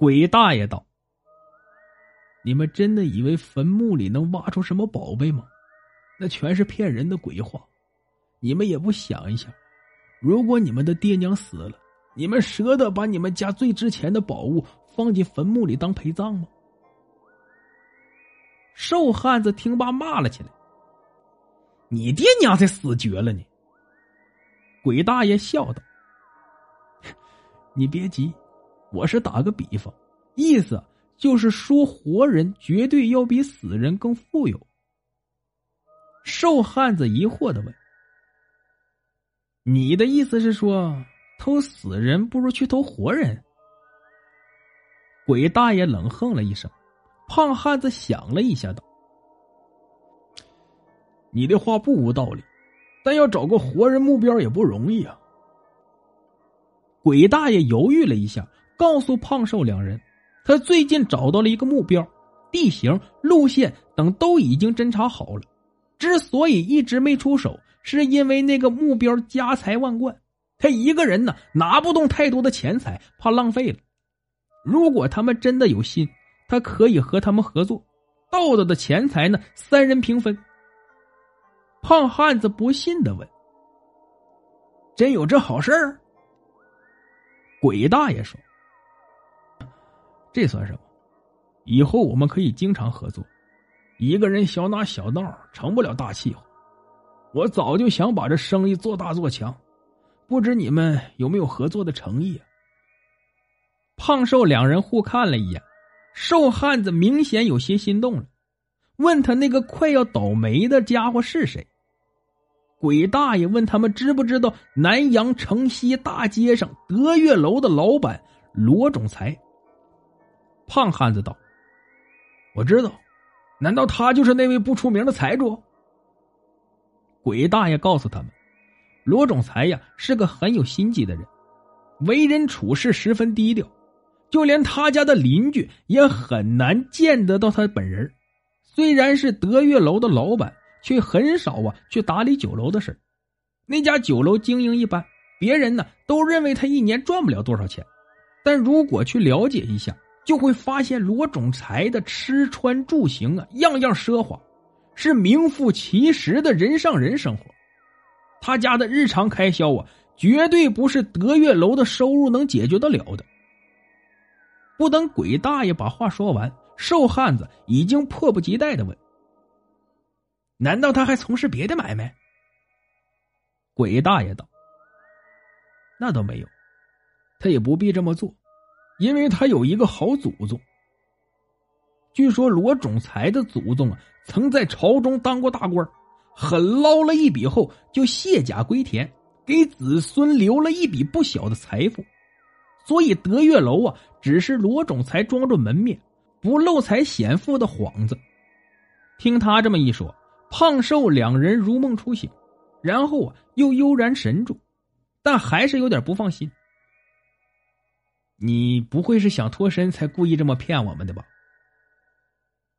鬼大爷道：“你们真的以为坟墓里能挖出什么宝贝吗？那全是骗人的鬼话。你们也不想一想，如果你们的爹娘死了，你们舍得把你们家最值钱的宝物放进坟墓里当陪葬吗？”瘦汉子听罢骂了起来：“你爹娘才死绝了呢！”鬼大爷笑道：“你别急，我是打个比方，意思就是说活人绝对要比死人更富有。”瘦汉子疑惑的问：“你的意思是说，偷死人不如去偷活人？”鬼大爷冷哼了一声。胖汉子想了一下，道：“你的话不无道理，但要找个活人目标也不容易啊。”鬼大爷犹豫了一下，告诉胖瘦两人，他最近找到了一个目标，地形、路线等都已经侦查好了。之所以一直没出手，是因为那个目标家财万贯，他一个人呢拿不动太多的钱财，怕浪费了。如果他们真的有心。他可以和他们合作，盗到的钱财呢，三人平分。胖汉子不信的问：“真有这好事儿？”鬼大爷说：“这算什么？以后我们可以经常合作。一个人小打小闹成不了大气候。我早就想把这生意做大做强，不知你们有没有合作的诚意？”胖瘦两人互看了一眼。瘦汉子明显有些心动了，问他那个快要倒霉的家伙是谁？鬼大爷问他们知不知道南阳城西大街上德月楼的老板罗总裁。胖汉子道：“我知道，难道他就是那位不出名的财主？”鬼大爷告诉他们，罗总裁呀是个很有心机的人，为人处事十分低调。就连他家的邻居也很难见得到他本人。虽然是德月楼的老板，却很少啊去打理酒楼的事那家酒楼经营一般，别人呢都认为他一年赚不了多少钱。但如果去了解一下，就会发现罗总裁的吃穿住行啊样样奢华，是名副其实的人上人生活。他家的日常开销啊，绝对不是德月楼的收入能解决得了的。不等鬼大爷把话说完，瘦汉子已经迫不及待的问：“难道他还从事别的买卖？”鬼大爷道：“那倒没有，他也不必这么做，因为他有一个好祖宗。据说罗总裁的祖宗啊，曾在朝中当过大官，狠捞了一笔后就卸甲归田，给子孙留了一笔不小的财富。”所以德月楼啊，只是罗总裁装着门面、不露财显富的幌子。听他这么一说，胖瘦两人如梦初醒，然后啊又悠然神住，但还是有点不放心。你不会是想脱身才故意这么骗我们的吧？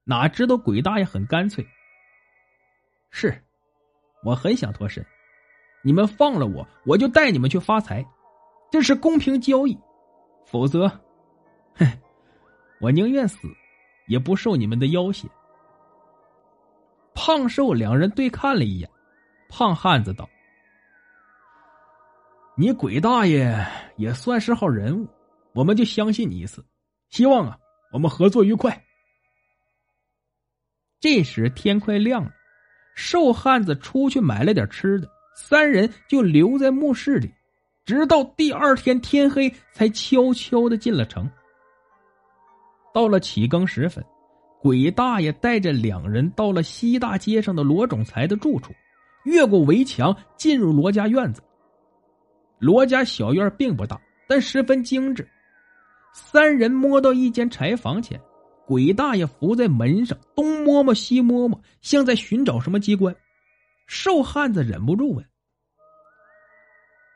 哪知道鬼大爷很干脆。是，我很想脱身，你们放了我，我就带你们去发财，这是公平交易。否则，哼，我宁愿死，也不受你们的要挟。胖瘦两人对看了一眼，胖汉子道：“你鬼大爷也算是号人物，我们就相信你一次。希望啊，我们合作愉快。”这时天快亮了，瘦汉子出去买了点吃的，三人就留在墓室里。直到第二天天黑，才悄悄的进了城。到了起更时分，鬼大爷带着两人到了西大街上的罗总裁的住处，越过围墙进入罗家院子。罗家小院并不大，但十分精致。三人摸到一间柴房前，鬼大爷伏在门上，东摸摸西摸摸，像在寻找什么机关。瘦汉子忍不住问。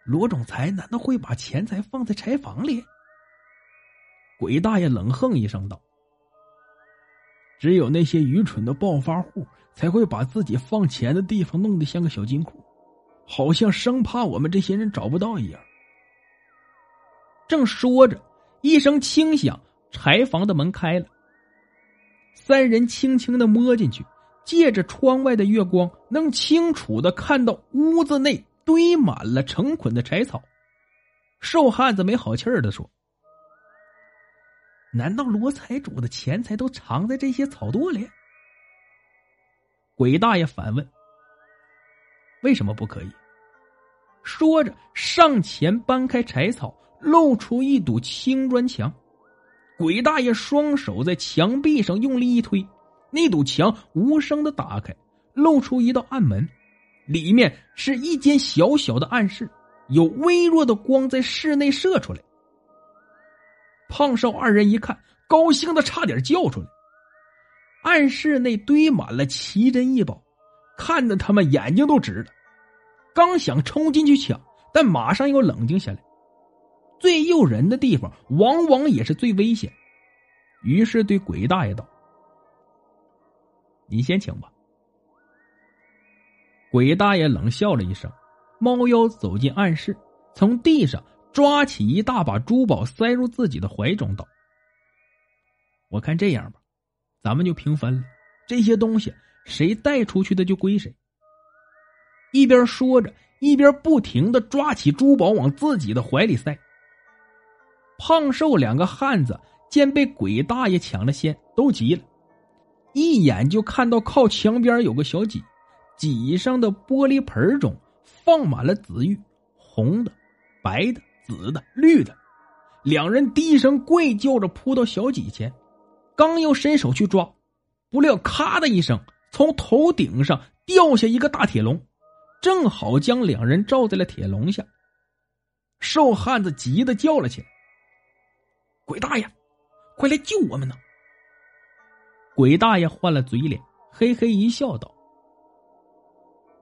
罗总裁难道会把钱财放在柴房里？鬼大爷冷哼一声道：“只有那些愚蠢的暴发户才会把自己放钱的地方弄得像个小金库，好像生怕我们这些人找不到一样。”正说着，一声轻响柴房的门开了，三人轻轻的摸进去，借着窗外的月光，能清楚的看到屋子内堆满了成捆的柴草。瘦汉子没好气儿的说：“难道罗财主的钱财都藏在这些草垛里？”鬼大爷反问：“为什么不可以？”说着，上前搬开柴草，露出一堵青砖墙。鬼大爷双手在墙壁上用力一推，那堵墙无声的打开，露出一道暗门，里面是一间小小的暗室，有微弱的光在室内射出来。胖瘦二人一看，高兴的差点叫出来。暗室内堆满了奇珍异宝，看得他们眼睛都直了。刚想冲进去抢，但马上又冷静下来。最诱人的地方，往往也是最危险。于是对鬼大爷道：“你先请吧。”鬼大爷冷笑了一声，猫腰走进暗室，从地上抓起一大把珠宝，塞入自己的怀中，道：“我看这样吧，咱们就平分了。这些东西谁带出去的就归谁。”一边说着，一边不停的抓起珠宝往自己的怀里塞。胖瘦两个汉子见被鬼大爷抢了先，都急了，一眼就看到靠墙边有个小几，几上的玻璃盆中放满了紫玉，红的、白的、紫的、绿的。两人低声跪叫着扑到小几前，刚要伸手去抓，不料咔的一声，从头顶上掉下一个大铁笼。正好将两人罩在了铁笼下，瘦汉子急得叫了起来：“鬼大爷，快来救我们呢！”鬼大爷换了嘴脸，嘿嘿一笑，道：“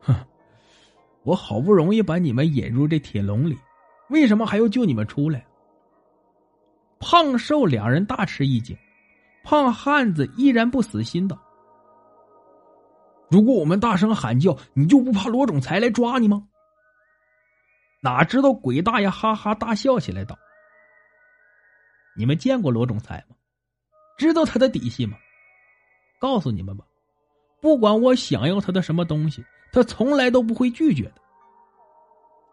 哼，我好不容易把你们引入这铁笼里，为什么还要救你们出来？”胖瘦两人大吃一惊，胖汉子依然不死心道。如果我们大声喊叫，你就不怕罗总裁来抓你吗？哪知道鬼大爷哈哈大笑起来，道：“你们见过罗总裁吗？知道他的底细吗？告诉你们吧，不管我想要他的什么东西，他从来都不会拒绝的。”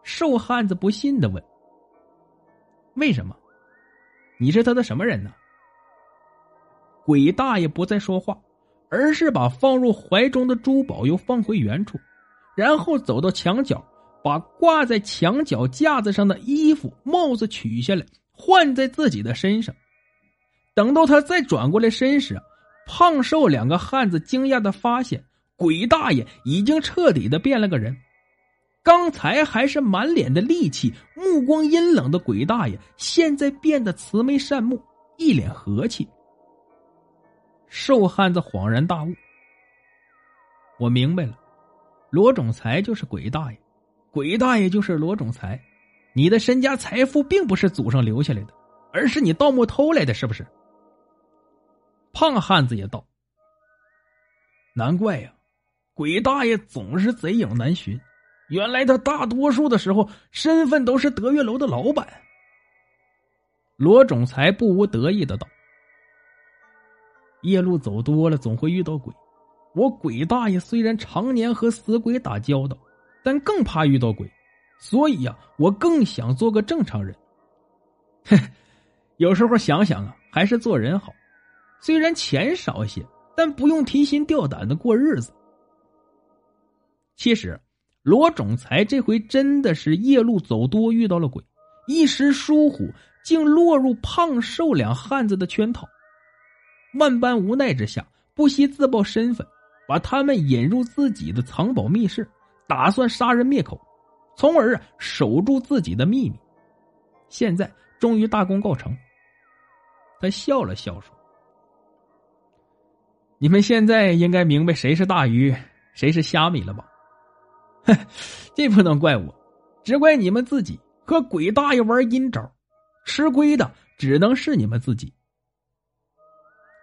瘦汉子不信的问：“为什么？你是他的什么人呢？”鬼大爷不再说话。而是把放入怀中的珠宝又放回原处，然后走到墙角，把挂在墙角架子上的衣服、帽子取下来，换在自己的身上。等到他再转过来身时，胖瘦两个汉子惊讶的发现，鬼大爷已经彻底的变了个人。刚才还是满脸的戾气、目光阴冷的鬼大爷，现在变得慈眉善目，一脸和气。瘦汉子恍然大悟：“我明白了，罗总裁就是鬼大爷，鬼大爷就是罗总裁。你的身家财富并不是祖上留下来的，而是你盗墓偷来的，是不是？”胖汉子也道：“难怪呀，鬼大爷总是贼影难寻。原来他大多数的时候身份都是德月楼的老板。”罗总裁不无得意的道。夜路走多了，总会遇到鬼。我鬼大爷虽然常年和死鬼打交道，但更怕遇到鬼，所以呀，我更想做个正常人。哼，有时候想想啊，还是做人好。虽然钱少些，但不用提心吊胆的过日子。其实，罗总裁这回真的是夜路走多遇到了鬼，一时疏忽，竟落入胖瘦两汉子的圈套。万般无奈之下，不惜自曝身份，把他们引入自己的藏宝密室，打算杀人灭口，从而啊守住自己的秘密。现在终于大功告成。他笑了笑说：“你们现在应该明白谁是大鱼，谁是虾米了吧？哼，这不能怪我，只怪你们自己和鬼大爷玩阴招，吃亏的只能是你们自己。”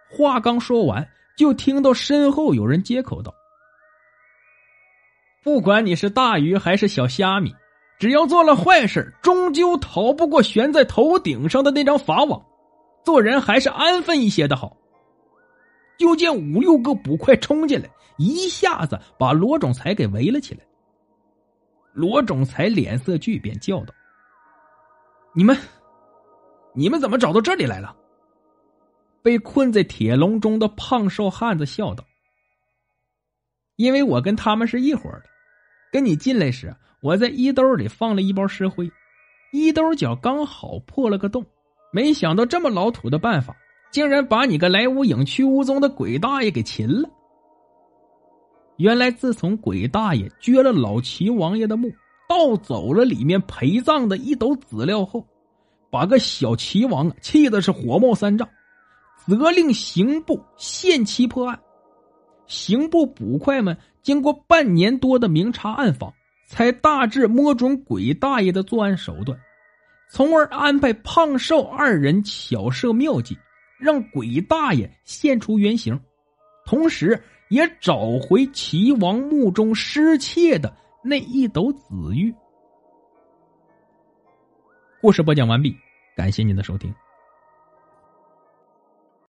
话刚说完，就听到身后有人接口道：“不管你是大鱼还是小虾米，只要做了坏事，终究逃不过悬在头顶上的那张法网。做人还是安分一些的好。就见五六个捕快冲进来，一下子把罗总裁给围了起来。罗总裁脸色巨变，叫道：“你们，你们怎么找到这里来了？”被困在铁笼中的胖瘦汉子笑道：“因为我跟他们是一伙的，跟你进来时，我在衣兜里放了一包石灰，衣兜角刚好破了个洞，没想到这么老土的办法。”竟然把你个来无影去无踪的鬼大爷给擒了！原来自从鬼大爷掘了老齐王爷的墓，盗走了里面陪葬的一斗资料后，把个小齐王气的是火冒三丈，责令刑部限期破案。刑部捕快们经过半年多的明察暗访，才大致摸准鬼大爷的作案手段，从而安排胖瘦二人巧设妙计。让鬼大爷现出原形，同时也找回齐王墓中失窃的那一斗紫玉。故事播讲完毕，感谢您的收听。